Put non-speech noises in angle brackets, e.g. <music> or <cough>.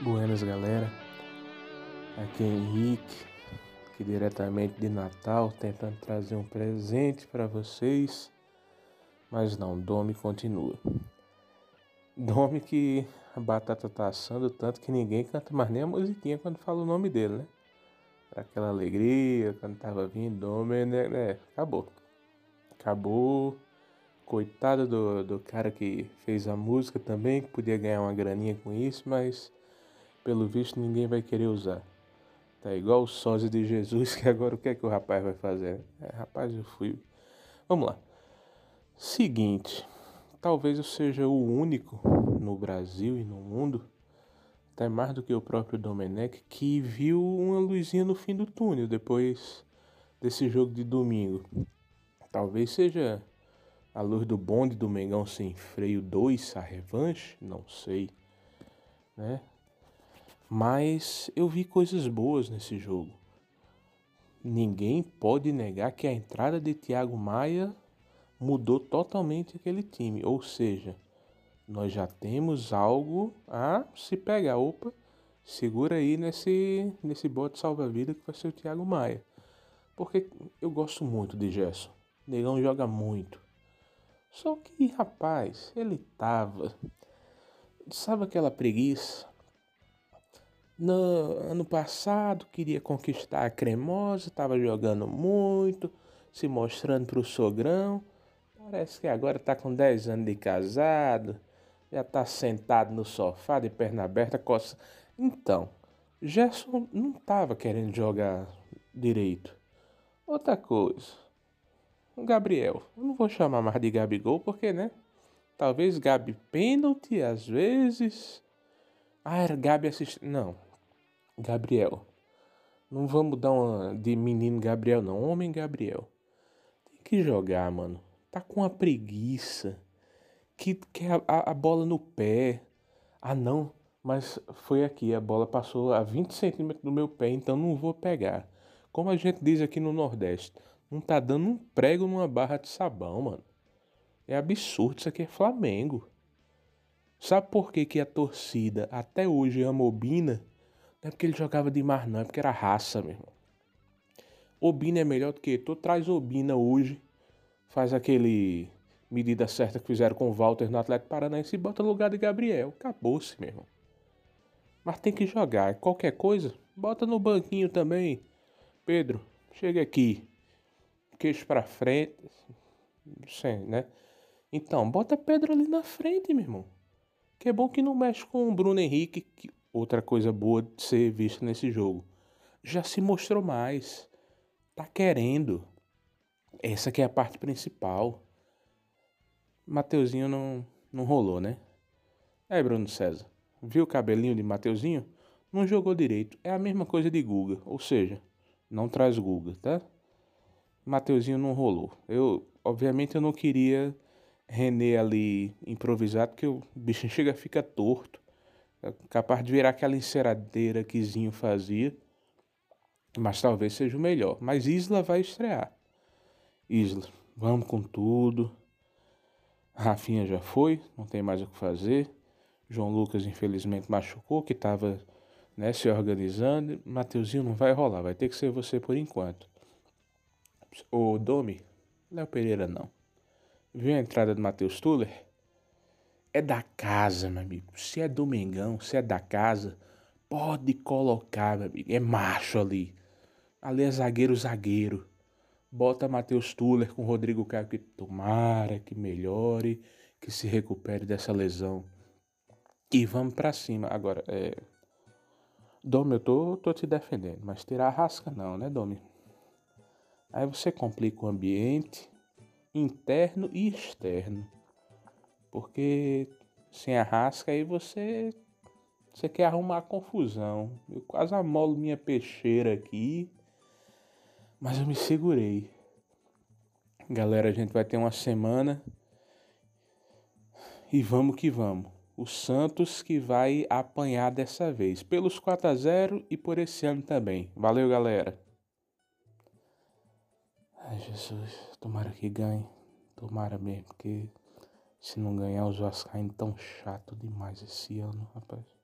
Buenas galera, aqui é Henrique, aqui diretamente de Natal, tentando trazer um presente para vocês, mas não, Dome continua. Dome que a batata tá assando tanto que ninguém canta mais nem a musiquinha quando fala o nome dele, né? Aquela alegria quando tava vindo, Dome, né? né? Acabou. Acabou. Coitado do, do cara que fez a música também, que podia ganhar uma graninha com isso, mas pelo visto ninguém vai querer usar. Tá igual o sósia de Jesus, <laughs> que agora o que é que o rapaz vai fazer? É, rapaz, eu fui. Vamos lá. Seguinte, talvez eu seja o único no Brasil e no mundo, até mais do que o próprio Domenech, que viu uma luzinha no fim do túnel depois desse jogo de domingo. Talvez seja a luz do bonde do Mengão sem freio 2, a revanche, não sei, né? Mas eu vi coisas boas nesse jogo. Ninguém pode negar que a entrada de Thiago Maia mudou totalmente aquele time. Ou seja, nós já temos algo a se pegar. Opa, segura aí nesse, nesse bote salva-vida que vai ser o Thiago Maia. Porque eu gosto muito de Gerson. Negão joga muito. Só que, rapaz, ele tava. Sabe aquela preguiça? No ano passado queria conquistar a cremosa, estava jogando muito, se mostrando para o sogrão. Parece que agora está com 10 anos de casado, já está sentado no sofá de perna aberta, coça. Então, Gerson não estava querendo jogar direito. Outra coisa, o Gabriel, eu não vou chamar mais de Gabigol porque, né? Talvez Gabi pênalti às vezes. Ah, era Gabi assist... Não, Gabriel. Não vamos dar uma de menino Gabriel, não. Homem Gabriel. Tem que jogar, mano. Tá com uma preguiça. Que quer a, a, bola no pé. Ah, não. Mas foi aqui. A bola passou a 20 centímetros do meu pé, então não vou pegar. Como a gente diz aqui no Nordeste, não tá dando um prego numa barra de sabão, mano. É absurdo. Isso aqui é Flamengo. Sabe por que, que a torcida até hoje ama o? Não é porque ele jogava demais, não, é porque era raça, meu irmão. Obina é melhor do que tu traz Obina hoje, faz aquele medida certa que fizeram com o Walter no Atlético Paranaense e bota no lugar de Gabriel. Acabou-se, meu irmão. Mas tem que jogar. Qualquer coisa, bota no banquinho também. Pedro, chega aqui. Queixo pra frente. Sim, né? Então, bota Pedro ali na frente, meu irmão. Que é bom que não mexe com o Bruno Henrique, que outra coisa boa de ser vista nesse jogo. Já se mostrou mais. Tá querendo. Essa que é a parte principal. Mateuzinho não, não rolou, né? É, Bruno César. Viu o cabelinho de Mateuzinho? Não jogou direito. É a mesma coisa de Guga. Ou seja, não traz Guga, tá? Mateuzinho não rolou. Eu, obviamente, eu não queria René ali improvisado, porque o bichinho chega fica torto. É capaz de virar aquela enceradeira que Zinho fazia. Mas talvez seja o melhor. Mas Isla vai estrear. Isla, vamos com tudo. Rafinha já foi, não tem mais o que fazer. João Lucas infelizmente machucou, que estava né, se organizando. Mateuzinho não vai rolar, vai ter que ser você por enquanto. O Domi, Léo Pereira não. Viu a entrada do Matheus Tuller? É da casa, meu amigo. Se é domingão, se é da casa, pode colocar, meu amigo. É macho ali. Ali é zagueiro, zagueiro. Bota Matheus Tuller com Rodrigo Caio que tomara que melhore, que se recupere dessa lesão. E vamos para cima. Agora, é. Domi, eu tô, tô te defendendo, mas tirar a rasca não, né, Domi? Aí você complica o ambiente interno e externo. Porque sem a rasca aí você você quer arrumar confusão. Eu quase amolo minha peixeira aqui, mas eu me segurei. Galera, a gente vai ter uma semana e vamos que vamos. O Santos que vai apanhar dessa vez, pelos 4 a 0 e por esse ano também. Valeu, galera. Ai, Jesus, tomara que ganhe. Tomara mesmo, porque se não ganhar, os Vascaínos tão chato demais esse ano, rapaz.